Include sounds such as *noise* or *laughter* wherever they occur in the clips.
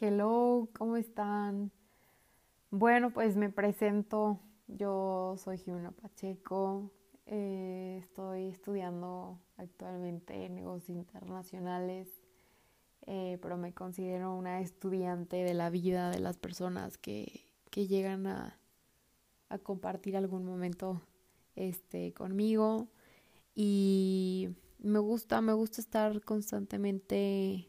Hello, ¿cómo están? Bueno, pues me presento. Yo soy Jimena Pacheco. Eh, estoy estudiando actualmente negocios internacionales, eh, pero me considero una estudiante de la vida de las personas que, que llegan a, a, compartir algún momento este, conmigo. Y me gusta, me gusta estar constantemente,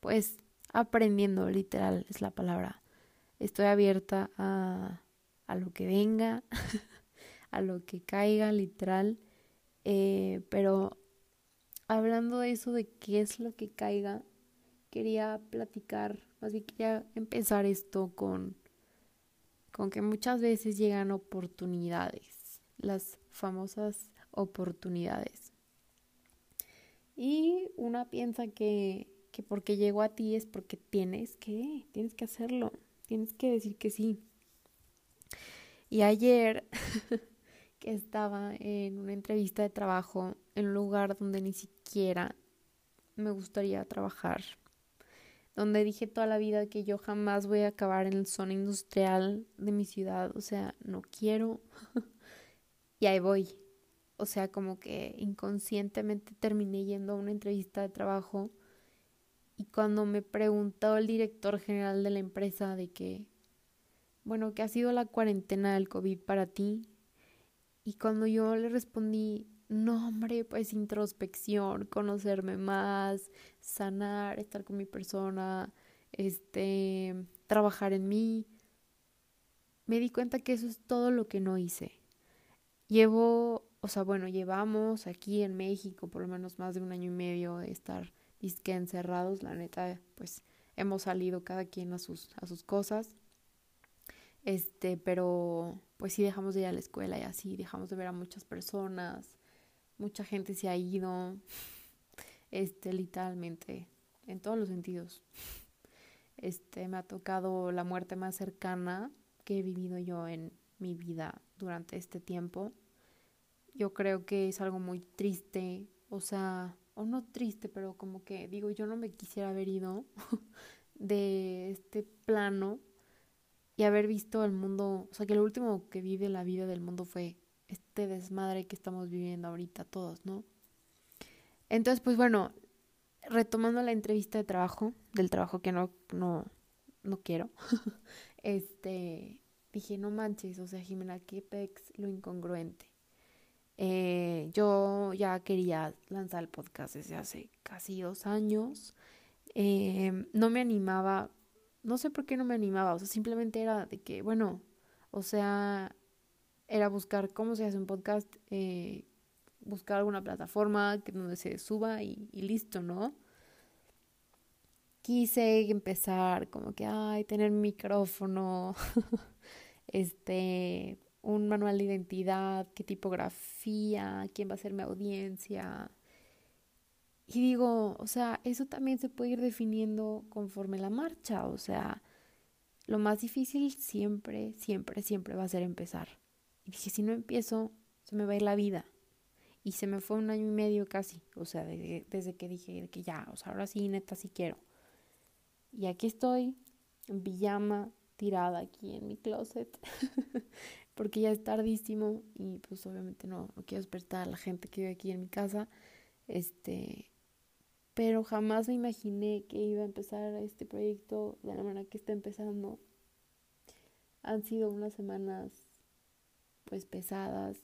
pues, aprendiendo, literal, es la palabra. Estoy abierta a, a lo que venga, *laughs* a lo que caiga, literal. Eh, pero hablando de eso, de qué es lo que caiga, quería platicar, más bien quería empezar esto con, con que muchas veces llegan oportunidades, las famosas oportunidades. Y una piensa que, que porque llegó a ti es porque tienes que, tienes que hacerlo, tienes que decir que sí. Y ayer *laughs* que estaba en una entrevista de trabajo en un lugar donde ni siquiera me gustaría trabajar, donde dije toda la vida que yo jamás voy a acabar en la zona industrial de mi ciudad, o sea, no quiero. *laughs* y ahí voy. O sea, como que inconscientemente terminé yendo a una entrevista de trabajo y cuando me preguntó el director general de la empresa de que, bueno, ¿qué ha sido la cuarentena del COVID para ti? Y cuando yo le respondí, no, hombre, pues introspección, conocerme más, sanar, estar con mi persona, este, trabajar en mí, me di cuenta que eso es todo lo que no hice. Llevo, o sea, bueno, llevamos aquí en México por lo menos más de un año y medio de estar disque encerrados, la neta, pues hemos salido cada quien a sus, a sus cosas. Este, pero pues sí dejamos de ir a la escuela y así, dejamos de ver a muchas personas, mucha gente se ha ido, este, literalmente, en todos los sentidos. Este, me ha tocado la muerte más cercana que he vivido yo en mi vida durante este tiempo. Yo creo que es algo muy triste, o sea, o no triste, pero como que digo, yo no me quisiera haber ido *laughs* de este plano y haber visto el mundo, o sea, que lo último que vive la vida del mundo fue este desmadre que estamos viviendo ahorita todos, ¿no? Entonces, pues bueno, retomando la entrevista de trabajo, del trabajo que no, no, no quiero, *laughs* este, dije, no manches, o sea, Jimena, qué pex lo incongruente. Eh, yo ya quería lanzar el podcast desde hace casi dos años. Eh, no me animaba no sé por qué no me animaba, o sea, simplemente era de que, bueno, o sea, era buscar cómo se hace un podcast, eh, buscar alguna plataforma que donde se suba y, y listo, ¿no? Quise empezar como que, ay, tener micrófono, *laughs* este, un manual de identidad, qué tipografía, quién va a ser mi audiencia, y digo, o sea, eso también se puede ir definiendo conforme la marcha, o sea, lo más difícil siempre, siempre, siempre va a ser empezar. Y dije, si no empiezo, se me va a ir la vida. Y se me fue un año y medio casi, o sea, desde, que dije que ya, o sea, ahora sí, neta, sí quiero. Y aquí estoy, en pijama, tirada aquí en mi closet, *laughs* porque ya es tardísimo y pues obviamente no, no quiero despertar a la gente que vive aquí en mi casa. Este, pero jamás me imaginé que iba a empezar este proyecto de la manera que está empezando. Han sido unas semanas pues pesadas,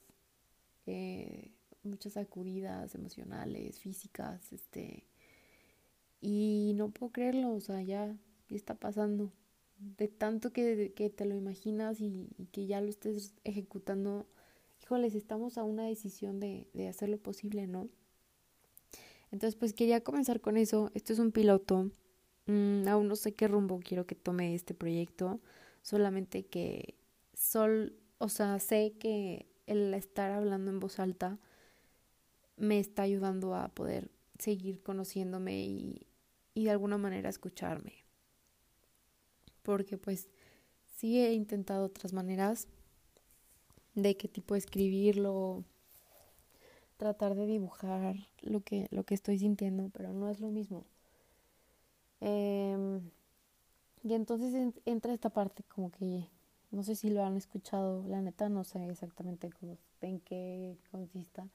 eh, muchas sacudidas emocionales, físicas, este, y no puedo creerlo, o sea, ya, está pasando. De tanto que, que te lo imaginas y, que ya lo estés ejecutando, híjoles, estamos a una decisión de, de hacer lo posible, ¿no? Entonces, pues quería comenzar con eso. Esto es un piloto. Mm, aún no sé qué rumbo quiero que tome este proyecto. Solamente que sol, o sea, sé que el estar hablando en voz alta me está ayudando a poder seguir conociéndome y, y de alguna manera escucharme. Porque pues sí he intentado otras maneras, de qué tipo escribirlo, tratar de dibujar lo que, lo que estoy sintiendo, pero no es lo mismo. Em, y entonces entra esta parte como que no sé si lo han escuchado, la neta no sé exactamente en qué consista,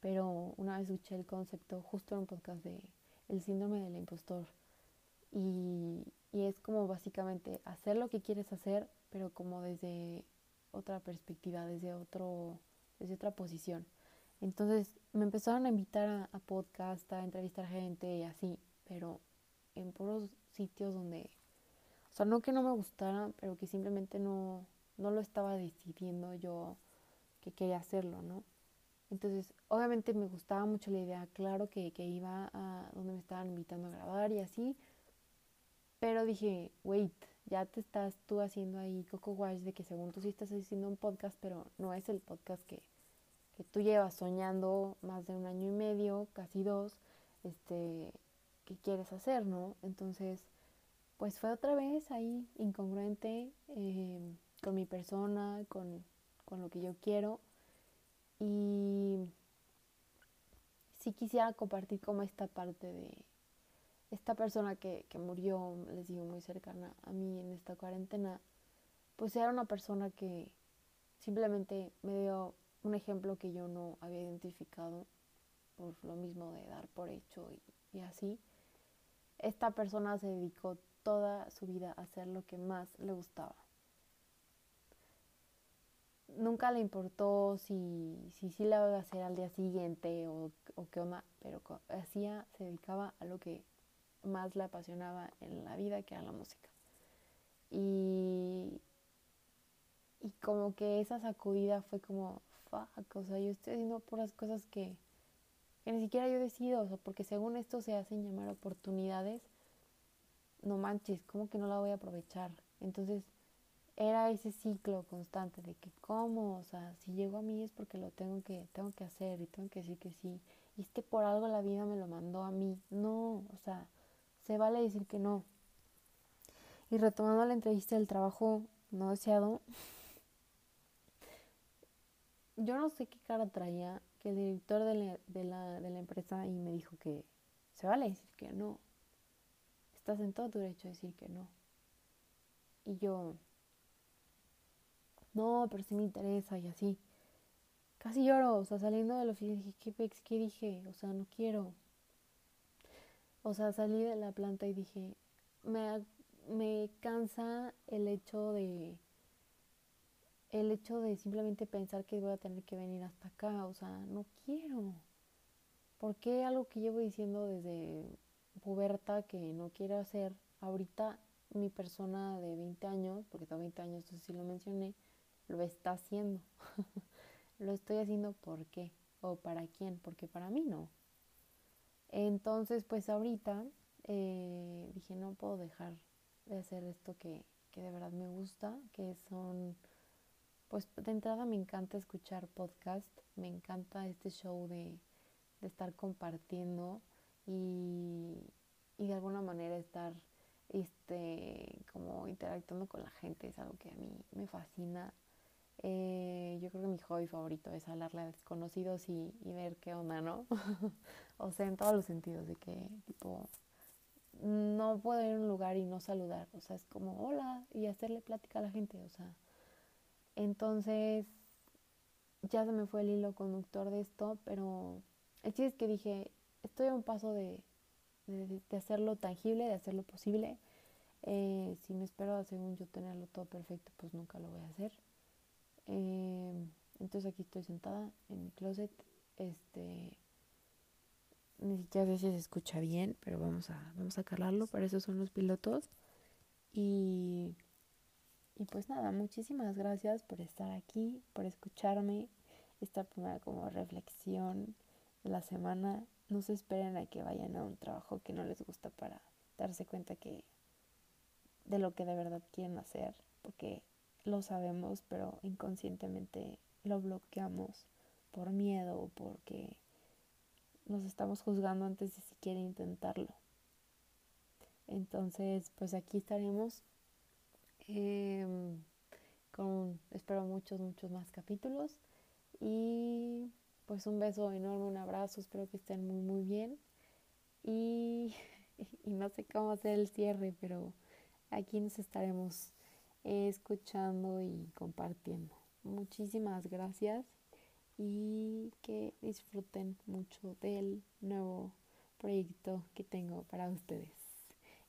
pero una vez escuché el concepto justo en un podcast de el síndrome del impostor y, y es como básicamente hacer lo que quieres hacer, pero como desde otra perspectiva, desde otro, desde otra posición. Entonces me empezaron a invitar a, a podcast, a entrevistar gente y así, pero en puros sitios donde o sea, no que no me gustara, pero que simplemente no, no lo estaba decidiendo yo que quería hacerlo, ¿no? Entonces, obviamente me gustaba mucho la idea, claro que, que iba a donde me estaban invitando a grabar y así, pero dije, wait, ya te estás tú haciendo ahí Coco Wash de que según tú sí estás haciendo un podcast, pero no es el podcast que, que tú llevas soñando más de un año y medio, casi dos, este, que quieres hacer, ¿no? Entonces, pues fue otra vez ahí incongruente eh, con mi persona, con, con, lo que yo quiero. Y sí quisiera compartir como esta parte de esta persona que, que murió, les digo, muy cercana a mí en esta cuarentena, pues era una persona que simplemente me dio un ejemplo que yo no había identificado por lo mismo de dar por hecho y, y así. Esta persona se dedicó toda su vida hacer lo que más le gustaba. Nunca le importó si sí si, la iba a hacer al día siguiente o, o qué onda, pero hacía, se dedicaba a lo que más le apasionaba en la vida, que era la música. Y, y como que esa sacudida fue como, fuck, o sea, yo estoy haciendo puras cosas que, que ni siquiera yo decido, o porque según esto se hacen llamar oportunidades no manches, ¿cómo que no la voy a aprovechar? Entonces era ese ciclo constante de que cómo, o sea, si llego a mí es porque lo tengo que, tengo que hacer y tengo que decir que sí. Y es que por algo la vida me lo mandó a mí. No, o sea, se vale decir que no. Y retomando la entrevista del trabajo no deseado, *laughs* yo no sé qué cara traía que el director de la, de la, de la empresa y me dijo que se vale decir que no estás en todo tu derecho a decir que no. Y yo, no, pero sí me interesa y así. Casi lloro, o sea, saliendo de la dije, ¿qué pex? ¿Qué dije? O sea, no quiero. O sea, salí de la planta y dije, me, me cansa el hecho de el hecho de simplemente pensar que voy a tener que venir hasta acá, o sea, no quiero. ¿Por qué algo que llevo diciendo desde puberta que no quiero hacer. Ahorita mi persona de 20 años, porque tengo 20 años, entonces sí lo mencioné, lo está haciendo. *laughs* lo estoy haciendo ¿por qué? ¿O para quién? Porque para mí no. Entonces, pues ahorita eh, dije, no puedo dejar de hacer esto que, que de verdad me gusta, que son, pues de entrada me encanta escuchar podcast, me encanta este show de, de estar compartiendo y, y de alguna manera estar este como interactuando con la gente es algo que a mí me fascina. Eh, yo creo que mi hobby favorito es hablarle a desconocidos y, y ver qué onda no *laughs* o sea en todos los sentidos de que tipo no puedo ir a un lugar y no saludar o sea es como hola y hacerle plática a la gente o sea. Entonces ya se me fue el hilo conductor de esto pero el chiste es que dije estoy a un paso de, de, hacerlo tangible, de hacerlo posible. Eh, si me espero, según yo, tenerlo todo perfecto, pues nunca lo voy a hacer. Eh, entonces aquí estoy sentada en mi closet. Este, ni siquiera sé si se escucha bien, pero vamos a, vamos a calarlo. Para eso son los pilotos. Y, y pues nada, muchísimas gracias por estar aquí, por escucharme. Esta primera como reflexión de la semana no se esperen a que vayan a un trabajo que no les gusta para darse cuenta que de lo que de verdad quieren hacer, porque lo sabemos, pero inconscientemente lo bloqueamos por miedo o porque nos estamos juzgando antes de siquiera intentarlo. Entonces, pues aquí estaremos. Em, con, espero, muchos, muchos más capítulos. Y pues un beso enorme, un abrazo, espero que estén muy, muy bien. *laughs* Y, no sé cómo hacer el cierre, pero aquí nos estaremos escuchando y compartiendo. Muchísimas gracias y que disfruten mucho del nuevo proyecto que tengo para ustedes.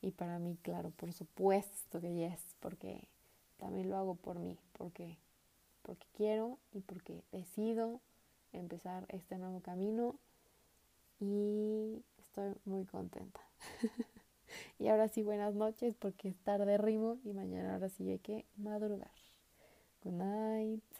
Y para mí, claro, por supuesto que es, porque también lo hago por mí, porque, porque quiero y porque decido empezar este nuevo camino y estoy muy contenta. *laughs* y ahora sí, buenas noches porque es tarde rimo y mañana ahora sí hay que madrugar. Good night.